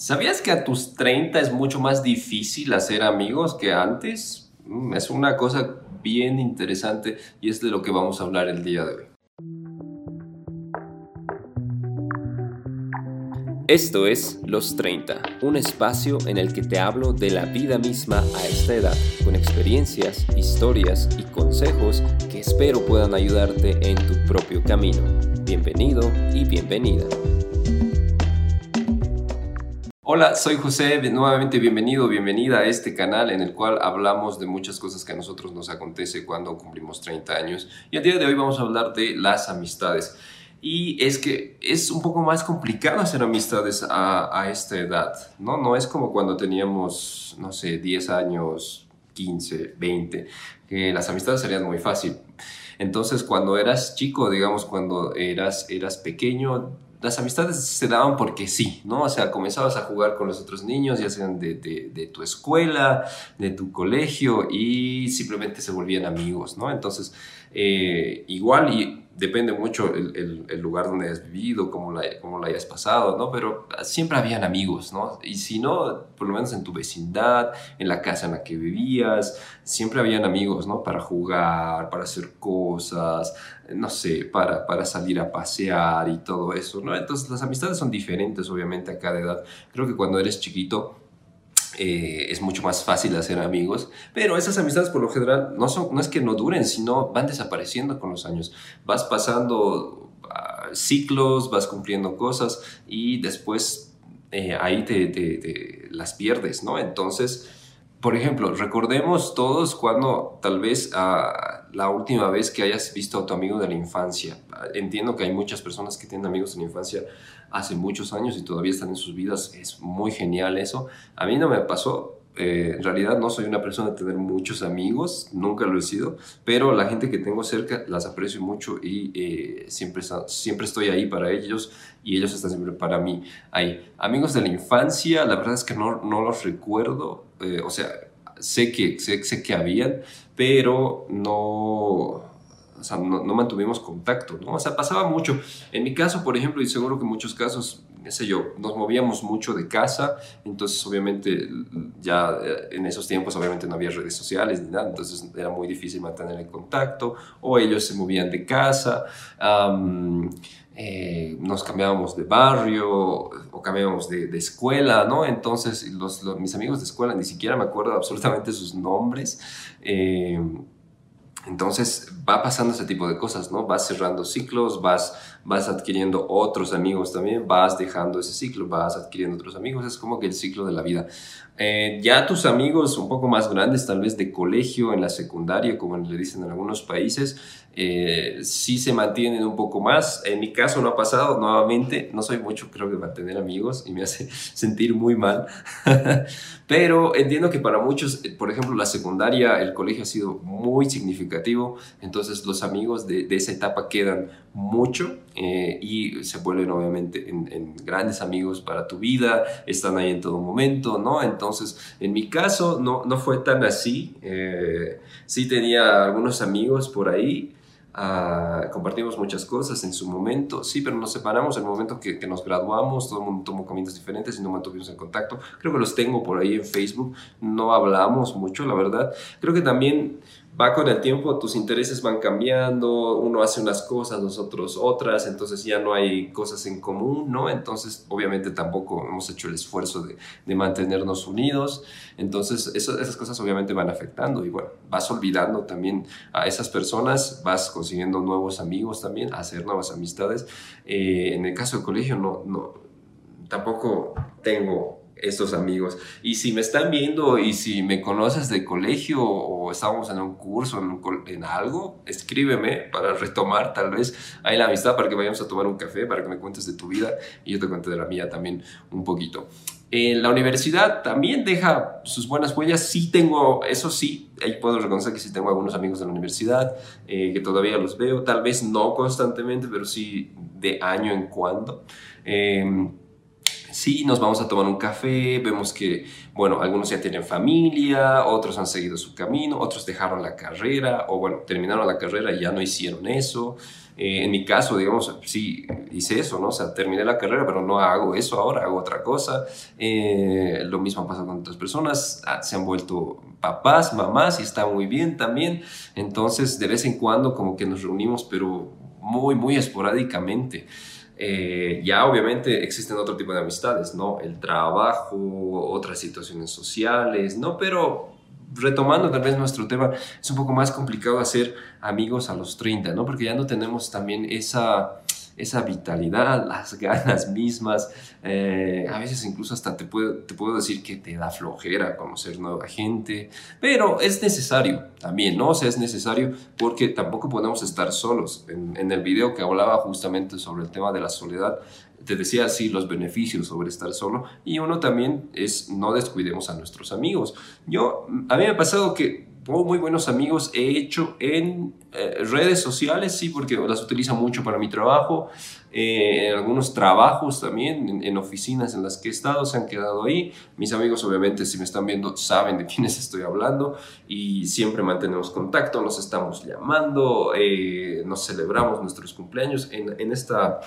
¿Sabías que a tus 30 es mucho más difícil hacer amigos que antes? Mm, es una cosa bien interesante y es de lo que vamos a hablar el día de hoy. Esto es Los 30, un espacio en el que te hablo de la vida misma a esta edad, con experiencias, historias y consejos que espero puedan ayudarte en tu propio camino. Bienvenido y bienvenida. Hola, soy José, nuevamente bienvenido, bienvenida a este canal en el cual hablamos de muchas cosas que a nosotros nos acontece cuando cumplimos 30 años. Y el día de hoy vamos a hablar de las amistades. Y es que es un poco más complicado hacer amistades a, esta edad, ¿no? No es como cuando teníamos, no sé, 10 años, 15, 20, que las amistades serían muy fácil. Entonces, cuando eras chico, digamos, cuando eras, eras pequeño, las amistades se daban porque sí, ¿no? O sea, comenzabas a jugar con los otros niños, ya sean de, de, tu escuela, de tu colegio, y simplemente se volvían amigos, ¿no? Entonces, eh, igual, y depende mucho el, el, lugar donde hayas vivido, cómo la, cómo la hayas pasado, ¿no? Pero siempre habían amigos, ¿no? Y si no, por lo menos en tu vecindad, en la casa en la que vivías, siempre habían amigos, ¿no? Para jugar, para hacer cosas, no sé, para, para salir a pasear y todo eso, ¿no? Entonces las amistades son diferentes, obviamente, a cada edad. Creo que cuando eres chiquito, eh, es mucho más fácil hacer amigos, pero esas amistades por lo general no, son, no es que no duren, sino van desapareciendo con los años. Vas pasando ah, ciclos, vas cumpliendo cosas y después eh, ahí te, las pierdes, ¿no? Entonces, por ejemplo, recordemos todos cuando tal vez uh, la última vez que hayas visto a tu amigo de la infancia. Entiendo que hay muchas personas que tienen amigos de la infancia hace muchos años y todavía están en sus vidas. Es muy genial eso. A mí no me pasó. Eh, en realidad no soy una persona de tener muchos amigos, nunca lo he sido, pero la gente que tengo cerca las aprecio mucho y eh, siempre, siempre estoy ahí para ellos y ellos están siempre para mí ahí. Amigos de la infancia, la verdad es que no, no los recuerdo, eh, o sea, sé que, sé, sé que habían, pero no o sea, no, mantuvimos contacto, ¿no? O sea, pasaba mucho. En mi caso, por ejemplo, y seguro que en muchos casos, qué sé yo, nos movíamos mucho de casa, entonces obviamente ya eh, en esos tiempos obviamente no había redes sociales ni nada, entonces era muy difícil mantener el contacto, o ellos se movían de casa, eh, nos cambiábamos de barrio o cambiábamos de, escuela, ¿no? Entonces los, mis amigos de escuela ni siquiera me acuerdo absolutamente sus nombres. Eh, entonces va pasando ese tipo de cosas, ¿no? Vas cerrando ciclos, vas, vas adquiriendo otros amigos también, vas dejando ese ciclo, vas adquiriendo otros amigos, es como que el ciclo de la vida. Eh, ya tus amigos un poco más grandes, tal vez de colegio, en la secundaria, como le dicen en algunos países, eh, sí se mantienen un poco más. En mi caso no ha pasado, nuevamente, no soy mucho creo que mantener amigos y me hace sentir muy mal, pero entiendo que para muchos, eh, por ejemplo, la secundaria, el colegio ha sido muy significativo, entonces los amigos de, esa etapa quedan mucho y se vuelven obviamente en, grandes amigos para tu vida, están ahí en todo momento, ¿no? Entonces, entonces, en mi caso no, no fue tan así. Eh, sí tenía algunos amigos por ahí. Ah, compartimos muchas cosas en su momento, sí, pero nos separamos en el momento que, que, nos graduamos, todo el mundo tomó caminos diferentes y no mantuvimos en contacto. Creo que los tengo por ahí en Facebook, no hablamos mucho, la verdad. Creo que también va con el tiempo, tus intereses van cambiando, uno hace unas cosas, nosotros otras, entonces ya no hay cosas en común, ¿no? Entonces, obviamente tampoco hemos hecho el esfuerzo de, de mantenernos unidos, entonces eso, esas cosas obviamente van afectando y bueno, vas olvidando también a esas personas, vas consiguiendo nuevos amigos también, hacer nuevas amistades. Eh, en el caso del colegio, no, no, tampoco tengo estos amigos. Y si me están viendo y si me conoces de colegio o estamos en un curso, en, algo, escríbeme para retomar tal vez ahí la amistad para que vayamos a tomar un café, para que me cuentes de tu vida y yo te cuente de la mía también un poquito. En la universidad también deja sus buenas huellas. Sí tengo, eso sí, ahí puedo reconocer que sí tengo algunos amigos de la universidad, eh, que todavía los veo, tal vez no constantemente, pero sí de año en cuando. Eh, Sí, nos vamos a tomar un café, vemos que, bueno, algunos ya tienen familia, otros han seguido su camino, otros dejaron la carrera, o bueno, terminaron la carrera y ya no hicieron eso. Eh, en mi caso, digamos, sí, hice eso, ¿no? O sea, terminé la carrera, pero no hago eso ahora, hago otra cosa. Eh, lo mismo pasa con otras personas, ah, se han vuelto papás, mamás y está muy bien también. Entonces, de vez en cuando como que nos reunimos, pero muy, muy esporádicamente. Eh, ya obviamente existen otro tipo de amistades, ¿no? El trabajo, otras situaciones sociales, ¿no? Pero retomando tal vez nuestro tema, es un poco más complicado hacer amigos a los 30, ¿no? Porque ya no tenemos también esa esa vitalidad, las ganas mismas. Eh, a veces incluso hasta te puedo, te puedo decir que te da flojera conocer nueva gente, pero es necesario también, ¿no? O sea, es necesario porque tampoco podemos estar solos. En, en el video que hablaba justamente sobre el tema de la soledad, te decía así los beneficios sobre estar solo y uno también es no descuidemos a nuestros amigos. Yo, a mí me ha pasado que muy buenos amigos he hecho en eh, redes sociales, sí, porque las utilizo mucho para mi trabajo, eh, en algunos trabajos también, en, oficinas en las que he estado, se han quedado ahí. Mis amigos, obviamente, si me están viendo, saben de quiénes estoy hablando y siempre mantenemos contacto, nos estamos llamando, eh, nos celebramos nuestros cumpleaños. En, en esta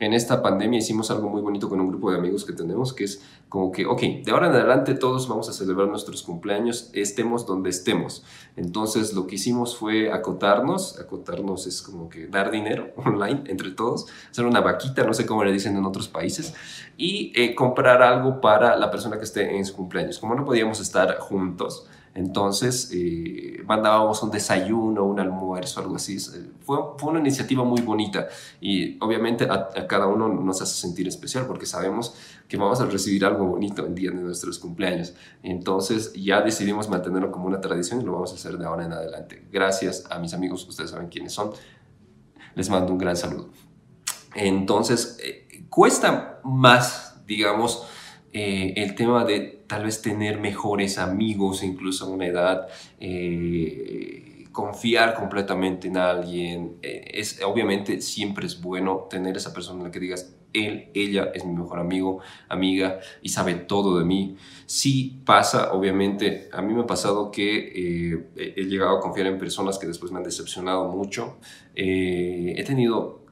en esta pandemia hicimos algo muy bonito con un grupo de amigos que tenemos, que es como que, ok, de ahora en adelante todos vamos a celebrar nuestros cumpleaños, estemos donde estemos. Entonces lo que hicimos fue acotarnos, acotarnos es como que dar dinero online entre todos, hacer una vaquita, no sé cómo le dicen en otros países, y eh, comprar algo para la persona que esté en su cumpleaños. Como no podíamos estar juntos, entonces, eh, mandábamos un desayuno, un almuerzo, algo así. Fue, fue una iniciativa muy bonita y obviamente a, cada uno nos hace sentir especial porque sabemos que vamos a recibir algo bonito el día de nuestros cumpleaños. Entonces, ya decidimos mantenerlo como una tradición y lo vamos a hacer de ahora en adelante. Gracias a mis amigos, ustedes saben quiénes son. Les mando un gran saludo. Entonces, eh, cuesta más, digamos, eh, el tema de tal vez tener mejores amigos, incluso a una edad, eh, confiar completamente en alguien. Eh, es, obviamente siempre es bueno tener esa persona en la que digas, él, ella es mi mejor amigo, amiga y sabe todo de mí. Sí pasa, obviamente, a mí me ha pasado que he llegado a confiar en personas que después me han decepcionado mucho. he tenido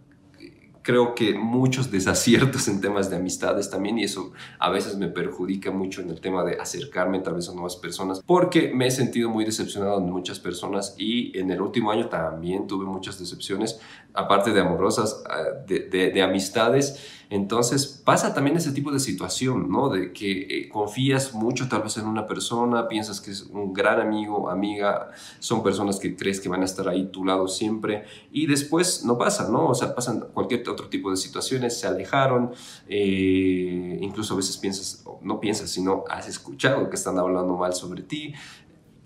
creo que muchos desaciertos en temas de amistades también y eso a veces me perjudica mucho en el tema de acercarme tal vez a nuevas personas porque me he sentido muy decepcionado en muchas personas y en el último año también tuve muchas decepciones aparte de amorosas ah, de, de amistades entonces pasa también ese tipo de situación, ¿no? De que eh, confías mucho tal vez en una persona, piensas que es un gran amigo, amiga, son personas que crees que van a estar ahí tu lado siempre y después no pasa, ¿no? O sea, pasan cualquier otro tipo de situaciones, se alejaron, eh, incluso a veces piensas, no piensas, sino has escuchado que están hablando mal sobre ti,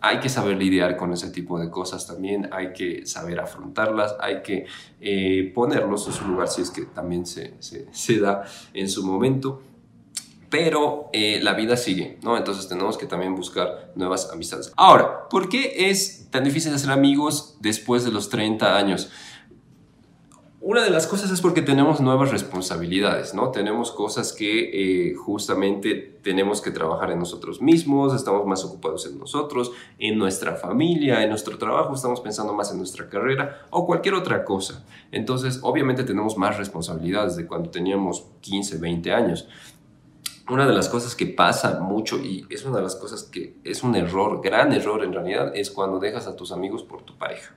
hay que saber lidiar con ese tipo de cosas también, hay que saber afrontarlas, hay que eh, ponerlos en su lugar si es que también se, se, da en su momento. Pero eh, la vida sigue, ¿no? Entonces tenemos que también buscar nuevas amistades. Ahora, ¿por qué es tan difícil hacer amigos después de los 30 años? Una de las cosas es porque tenemos nuevas responsabilidades, ¿no? Tenemos cosas que eh, justamente tenemos que trabajar en nosotros mismos, estamos más ocupados en nosotros, en nuestra familia, en nuestro trabajo, estamos pensando más en nuestra carrera o cualquier otra cosa. Entonces, obviamente tenemos más responsabilidades de cuando teníamos 15, 20 años. Una de las cosas que pasa mucho y es una de las cosas que es un error, gran error en realidad, es cuando dejas a tus amigos por tu pareja.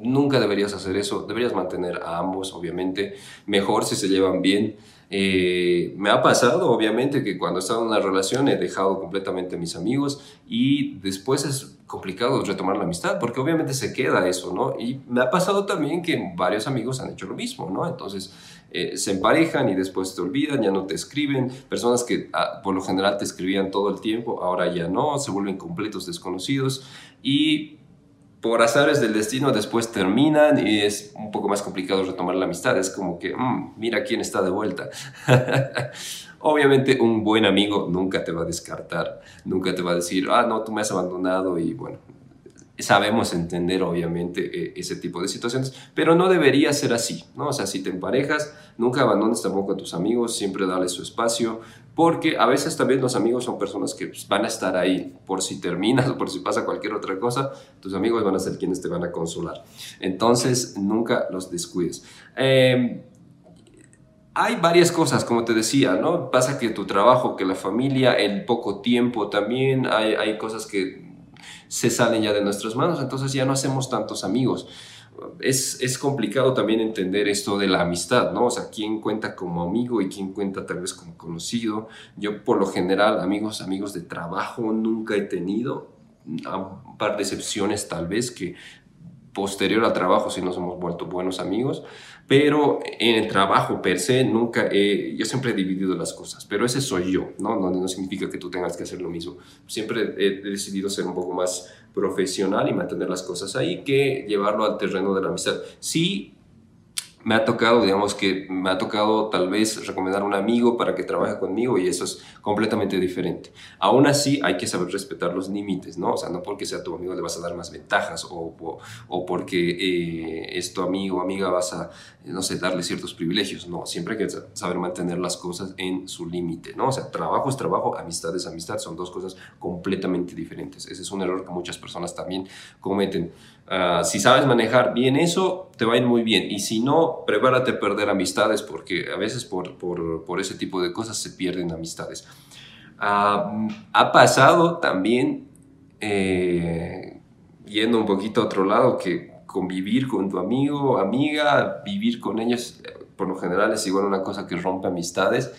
Nunca deberías hacer eso, deberías mantener a ambos, obviamente, mejor si se llevan bien. Eh, me ha pasado, obviamente, que cuando he estado en una relación he dejado completamente a mis amigos y después es complicado retomar la amistad porque obviamente se queda eso, ¿no? Y me ha pasado también que varios amigos han hecho lo mismo, ¿no? Entonces eh, se emparejan y después te olvidan, ya no te escriben. Personas que ah, por lo general te escribían todo el tiempo, ahora ya no, se vuelven completos desconocidos y por azares del destino después terminan y es un poco más complicado retomar la amistad. Es como que, mm, mira quién está de vuelta. Obviamente un buen amigo nunca te va a descartar, nunca te va a decir, ah, no, tú me has abandonado y bueno, sabemos entender obviamente e, ese tipo de situaciones, pero no debería ser así, ¿no? O sea, si te emparejas, nunca abandones tampoco a tus amigos, siempre dale su espacio, porque a veces también los amigos son personas que pues, van a estar ahí por si terminas o por si pasa cualquier otra cosa, tus amigos van a ser quienes te van a consolar. Entonces, nunca los descuides. Eh, hay varias cosas, como te decía, ¿no? Pasa que tu trabajo, que la familia, el poco tiempo también, hay, hay cosas que se salen ya de nuestras manos, entonces ya no hacemos tantos amigos. Es, es, complicado también entender esto de la amistad, ¿no? O sea, quién cuenta como amigo y quién cuenta tal vez como conocido. Yo por lo general, amigos, amigos de trabajo nunca he tenido, un par de excepciones tal vez que posterior al trabajo sí nos hemos vuelto buenos amigos, pero en el trabajo per se nunca he, yo siempre he dividido las cosas, pero ese soy yo, ¿no? No, no significa que tú tengas que hacer lo mismo. Siempre he decidido ser un poco más profesional y mantener las cosas ahí que llevarlo al terreno de la amistad. Sí, me ha tocado, digamos que me ha tocado tal vez recomendar a un amigo para que trabaje conmigo y eso es completamente diferente. Aún así hay que saber respetar los límites, ¿no? O sea, no porque sea tu amigo le vas a dar más ventajas o, o, porque eh, amigo o amiga vas a, no sé, darle ciertos privilegios, no, siempre hay que saber mantener las cosas en su límite, ¿no? O sea, trabajo es trabajo, amistad es amistad, son dos cosas completamente diferentes. Ese es un error que muchas personas también cometen. Ah, si sabes manejar bien eso, te va a ir muy bien. Y si no, prepárate a perder amistades porque a veces por, por, por ese tipo de cosas se pierden amistades. Ah, ha pasado también, eh, yendo un poquito a otro lado, que convivir con tu amigo, amiga, vivir con ellos, por lo general es igual una cosa que rompe amistades.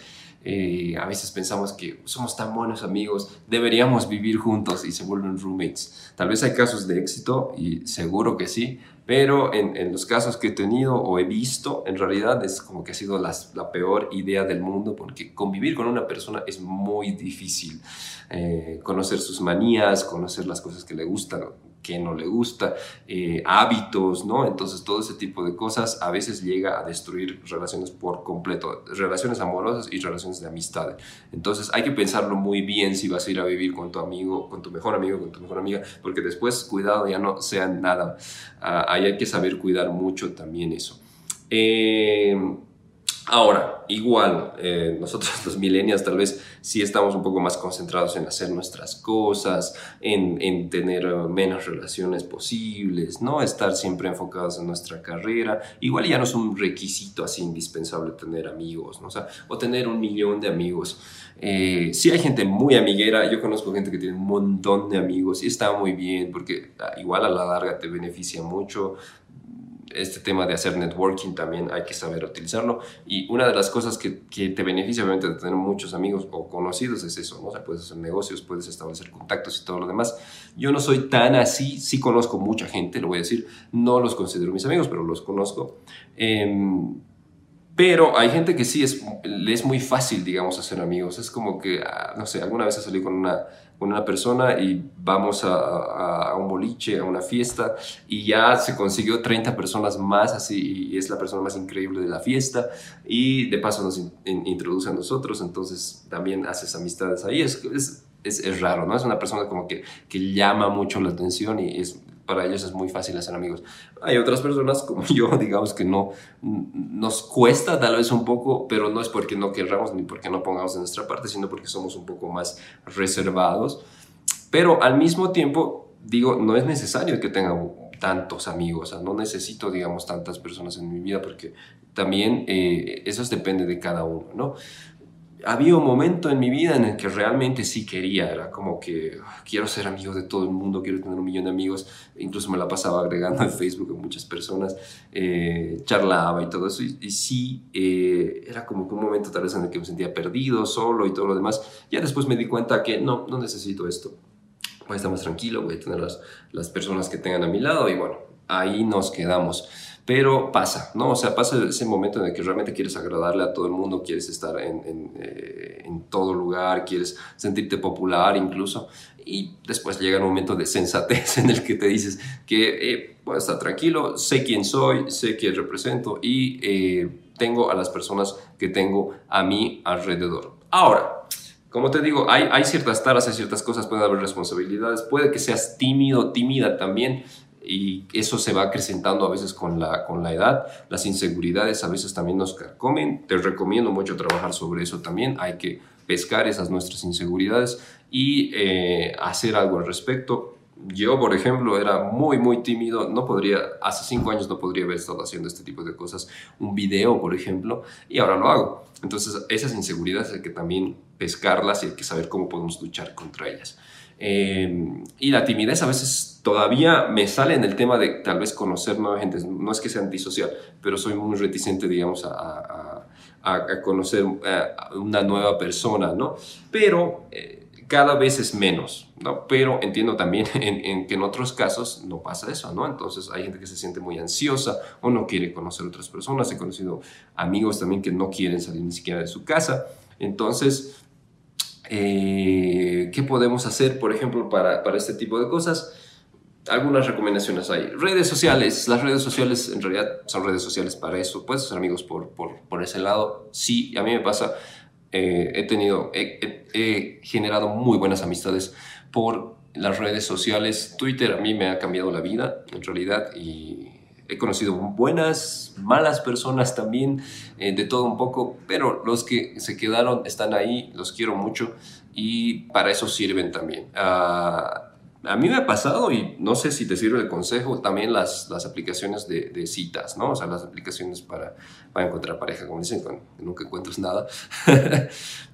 Eh, a veces pensamos que somos tan buenos amigos, deberíamos vivir juntos y se vuelven roommates. Tal vez hay casos de éxito y seguro que sí, pero en, los casos que he tenido o he visto, en realidad es como que ha sido la, peor idea del mundo porque convivir con una persona es muy difícil. Eh, conocer sus manías, conocer las cosas que le gustan, que no le gusta, eh, hábitos, ¿no? Entonces todo ese tipo de cosas a veces llega a destruir relaciones por completo, relaciones amorosas y relaciones de amistad. Entonces hay que pensarlo muy bien si vas a ir a vivir con tu amigo, con tu mejor amigo, con tu mejor amiga, porque después, cuidado, ya no sea nada. Ah, ahí hay que saber cuidar mucho también eso. Eh, Ahora, igual, eh, nosotros los millennials tal vez sí estamos un poco más concentrados en hacer nuestras cosas, en, tener menos relaciones posibles, ¿no? Estar siempre enfocados en nuestra carrera. Igual ya no es un requisito así indispensable tener amigos, ¿no? O, sea, o tener un millón de amigos. Eh, sí hay gente muy amiguera, yo conozco gente que tiene un montón de amigos y está muy bien porque ah, igual a la larga te beneficia mucho, este tema de hacer networking también hay que saber utilizarlo. Y una de las cosas que, que, te beneficia, obviamente, de tener muchos amigos o conocidos es eso, ¿no? O sea, puedes hacer negocios, puedes establecer contactos y todo lo demás. Yo no soy tan así, sí conozco mucha gente, lo voy a decir, no los considero mis amigos, pero los conozco. Eh, pero hay gente que sí es, le es muy fácil, digamos, hacer amigos. Es como que, ah, no sé, alguna vez salido con una, con una persona y vamos a, a, un boliche, a una fiesta, y ya se consiguió 30 personas más, así, y es la persona más increíble de la fiesta, y de paso nos introduce a nosotros, entonces también haces amistades ahí. Es, es, es, es, raro, ¿no? Es una persona como que, que llama mucho la atención y es, para ellos es muy fácil hacer amigos. Hay otras personas como yo, digamos que no nos cuesta tal vez un poco, pero no es porque no querramos ni porque no pongamos de nuestra parte, sino porque somos un poco más reservados. Pero al mismo tiempo, digo, no es necesario que tenga tantos amigos, o sea, no necesito, digamos, tantas personas en mi vida porque también eh, eso depende de cada uno, ¿no? Había un momento en mi vida en el que realmente sí quería, era como que ah, quiero ser amigo de todo el mundo, quiero tener un millón de amigos, incluso me la pasaba agregando en Facebook a muchas personas, eh, charlaba y todo eso, y, sí, eh, era como que un momento tal vez en el que me sentía perdido, solo y todo lo demás, ya después me di cuenta que no, no necesito esto, voy a estar más tranquilo, voy a tener las, las personas que tengan a mi lado y bueno, ahí nos quedamos pero pasa, ¿no? O sea, pasa ese momento en el que realmente quieres agradarle a todo el mundo, quieres estar en, en, eh, todo lugar, quieres sentirte popular incluso, y después llega un momento de sensatez en el que te dices que eh, voy estar tranquilo, sé quién soy, sé quién represento y eh, tengo a las personas que tengo a mi alrededor. Ahora, como te digo, hay, hay ciertas taras, hay ciertas cosas, puede haber responsabilidades, puede que seas tímido, tímida también, y eso se va acrecentando a veces con la, con la edad. Las inseguridades a veces también nos comen. Te recomiendo mucho trabajar sobre eso también. Hay que pescar esas nuestras inseguridades y eh, hacer algo al respecto. Yo, por ejemplo, era muy, muy tímido. No podría, hace cinco años no podría haber estado haciendo este tipo de cosas. Un video, por ejemplo, y ahora lo hago. Entonces, esas inseguridades hay que también pescarlas y hay que saber cómo podemos luchar contra ellas. Eh, y la timidez a veces todavía me sale en el tema de tal vez conocer nueva gente. No es que sea antisocial, pero soy muy reticente, digamos, a, a, conocer eh, una nueva persona, ¿no? Pero eh, cada vez es menos, ¿no? Pero entiendo también en, que en otros casos no pasa eso, ¿no? Entonces hay gente que se siente muy ansiosa o no quiere conocer otras personas. He conocido amigos también que no quieren salir ni siquiera de su casa. Entonces, eh, ¿Qué podemos hacer, por ejemplo, para, para este tipo de cosas? Algunas recomendaciones hay. Redes sociales. Las redes sociales en realidad son redes sociales para eso. Puedes hacer amigos por, por, por ese lado. Sí, a mí me pasa. Eh, he tenido, he, he, generado muy buenas amistades por las redes sociales. Twitter a mí me ha cambiado la vida, en realidad, y he conocido buenas, malas personas también, eh, de todo un poco, pero los que se quedaron están ahí, los quiero mucho y para eso sirven también. Uh, a mí me ha pasado, y no sé si te sirve el consejo, también las, las aplicaciones de, de, citas, ¿no? O sea, las aplicaciones para, para encontrar pareja, como dicen, cuando nunca encuentras nada.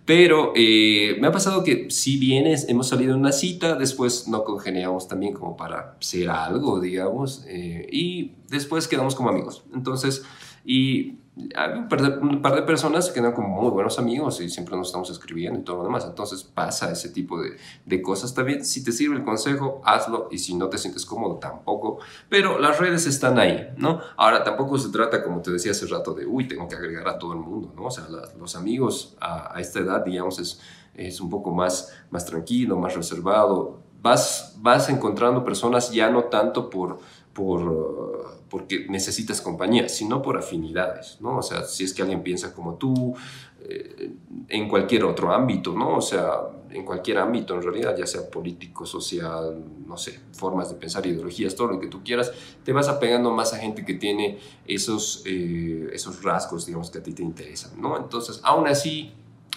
Pero eh, me ha pasado que si vienes, hemos salido en una cita, después no congeniamos también como para ser algo, digamos, eh, y después quedamos como amigos. Entonces, y un par, de, personas que quedan como muy buenos amigos y siempre nos estamos escribiendo y todo lo demás. Entonces pasa ese tipo de, de, cosas también. Si te sirve el consejo, hazlo y si no te sientes cómodo, tampoco. Pero las redes están ahí, ¿no? Ahora, tampoco se trata, como te decía hace rato, de, uy, tengo que agregar a todo el mundo, ¿no? O sea, los amigos a, a, esta edad, digamos, es, es un poco más, más tranquilo, más reservado. Vas, vas encontrando personas ya no tanto por... por porque necesitas compañía, sino por afinidades, ¿no? O sea, si es que alguien piensa como tú, eh, en cualquier otro ámbito, ¿no? O sea, en cualquier ámbito en realidad, ya sea político, social, no sé, formas de pensar, ideologías, todo lo que tú quieras, te vas apegando más a gente que tiene esos, eh, esos rasgos, digamos, que a ti te interesan, ¿no? Entonces, aún así,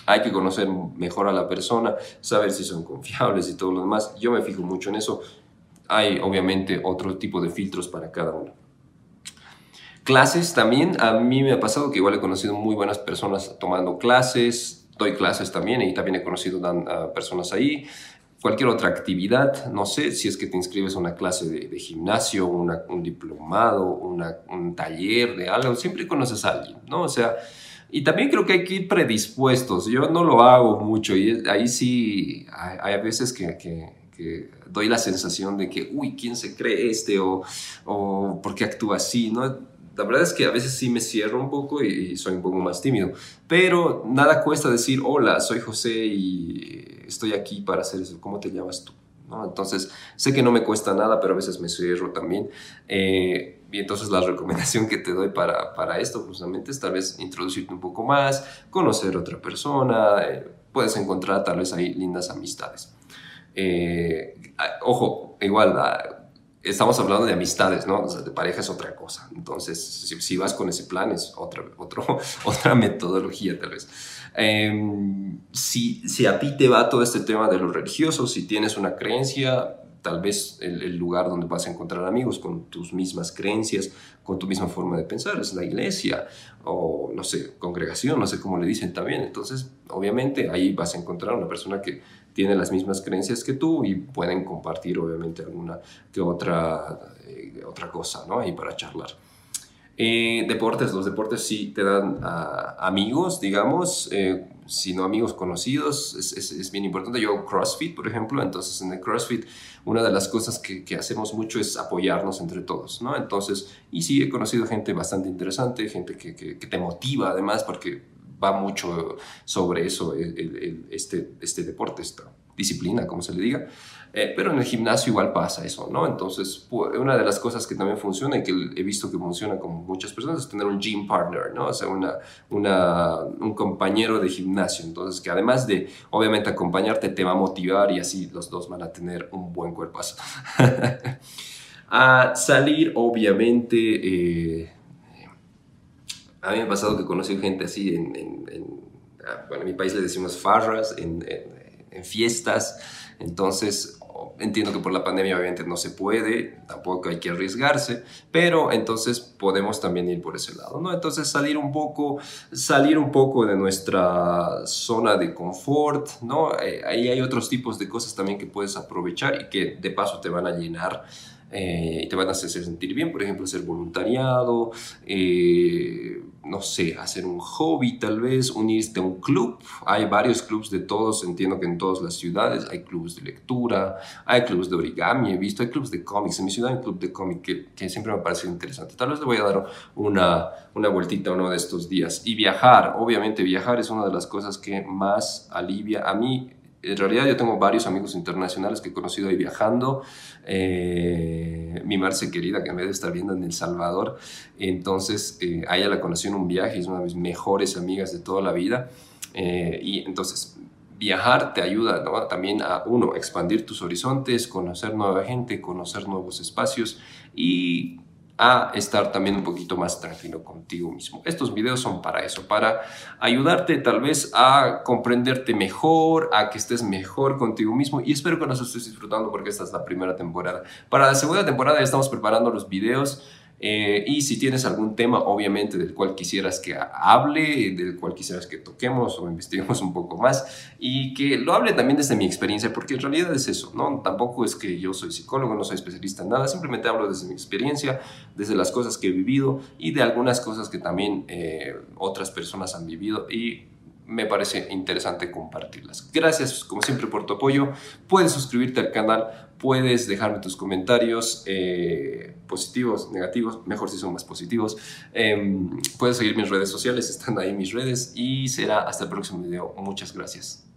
hay que conocer mejor a la persona, saber si son confiables y todo lo demás. Yo me fijo mucho en eso. Hay obviamente otro tipo de filtros para cada uno. Clases también, a mí me ha pasado que igual he conocido muy buenas personas tomando clases, doy clases también y también he conocido a personas ahí. Cualquier otra actividad, no sé, si es que te inscribes a una clase de, gimnasio, un diplomado, un taller de algo, siempre conoces a alguien, ¿no? O sea, y también creo que hay que ir predispuestos. Yo no lo hago mucho y ahí sí hay, a veces que, que, doy la sensación de que, uy, ¿quién se cree este? O, o ¿por qué actúa así? ¿no? la verdad es que a veces sí me cierro un poco y, soy un poco más tímido, pero nada cuesta decir, hola, soy José y estoy aquí para hacer eso, ¿cómo te llamas tú? ¿No? Entonces, sé que no me cuesta nada, pero a veces me cierro también. Eh, y entonces la recomendación que te doy para, para, esto justamente es tal vez introducirte un poco más, conocer a otra persona, eh, puedes encontrar tal vez ahí lindas amistades. Eh, ojo, igual, estamos hablando de amistades, ¿no? O sea, de pareja es otra cosa. Entonces, si, vas con ese plan, es otra, otra metodología tal vez. Em, si, si a ti te va todo este tema de lo religioso, si tienes una creencia, tal vez el, el, lugar donde vas a encontrar amigos con tus mismas creencias, con tu misma forma de pensar, es la iglesia o, no sé, congregación, no sé cómo le dicen también. Entonces, obviamente, ahí vas a encontrar una persona que tiene las mismas creencias que tú y pueden compartir obviamente alguna que otra, eh, otra cosa, ¿no? Ahí para charlar. Eh, deportes, los deportes sí te dan amigos, digamos, eh, si no amigos conocidos, es, es, es, bien importante. Yo CrossFit, por ejemplo, entonces en el CrossFit una de las cosas que, que, hacemos mucho es apoyarnos entre todos, ¿no? Entonces, y sí, he conocido gente bastante interesante, gente que, que, que te motiva además, porque va mucho sobre eso, este, este deporte, esta disciplina, como se le diga. Eh, pero en el gimnasio igual pasa eso, ¿no? Entonces, una de las cosas que también funciona y que he visto que funciona con muchas personas es tener un gym partner, ¿no? O sea, una, un compañero de gimnasio. Entonces, que además de, obviamente, acompañarte, te va a motivar y así los dos van a tener un buen cuerpazo. a salir, obviamente, eh, a mí me ha pasado que conocí gente así en, en, ah, bueno, en mi país le decimos farras, en, en fiestas. Entonces, entiendo que por la pandemia obviamente no se puede, tampoco hay que arriesgarse, pero entonces podemos también ir por ese lado, ¿no? Entonces salir un poco, salir un poco de nuestra zona de confort, ¿no? Eh, ahí hay otros tipos de cosas también que puedes aprovechar y que de paso te van a llenar eh, y te van a hacer sentir bien, por ejemplo, hacer voluntariado, eh, no sé, hacer un hobby tal vez, unirte a un club. Hay varios clubs de todos, entiendo que en todas las ciudades hay clubes de lectura, hay clubes de origami, he visto, hay clubes de cómics. En mi ciudad hay un club de cómic que, siempre me ha parecido interesante. Tal vez le voy a dar una, una vueltita uno de estos días. Y viajar, obviamente viajar es una de las cosas que más alivia a mí en realidad yo tengo varios amigos internacionales que he conocido ahí viajando. Eh, mi Marce querida, que me debe estar viendo en El Salvador, entonces eh, a ella la conocí en un viaje, es una de mis mejores amigas de toda la vida. Eh, y entonces viajar te ayuda también a, uno, expandir tus horizontes, conocer nueva gente, conocer nuevos espacios y a estar también un poquito más tranquilo contigo mismo. Estos videos son para eso, para ayudarte tal vez a comprenderte mejor, a que estés mejor contigo mismo y espero que nos estés disfrutando porque esta es la primera temporada. Para la segunda temporada ya estamos preparando los videos eh, y si tienes algún tema, obviamente, del cual quisieras que hable, del cual quisieras que toquemos o investiguemos un poco más, y que lo hable también desde mi experiencia, porque en realidad es eso, ¿no? Tampoco es que yo soy psicólogo, no soy especialista en nada, simplemente hablo desde mi experiencia, desde las cosas que he vivido y de algunas cosas que también eh, otras personas han vivido y me parece interesante compartirlas. Gracias como siempre por tu apoyo. Puedes suscribirte al canal, puedes dejarme tus comentarios eh, positivos, negativos, mejor si son más positivos. Em, puedes seguir mis redes sociales, están ahí mis redes y será hasta el próximo video. Muchas gracias.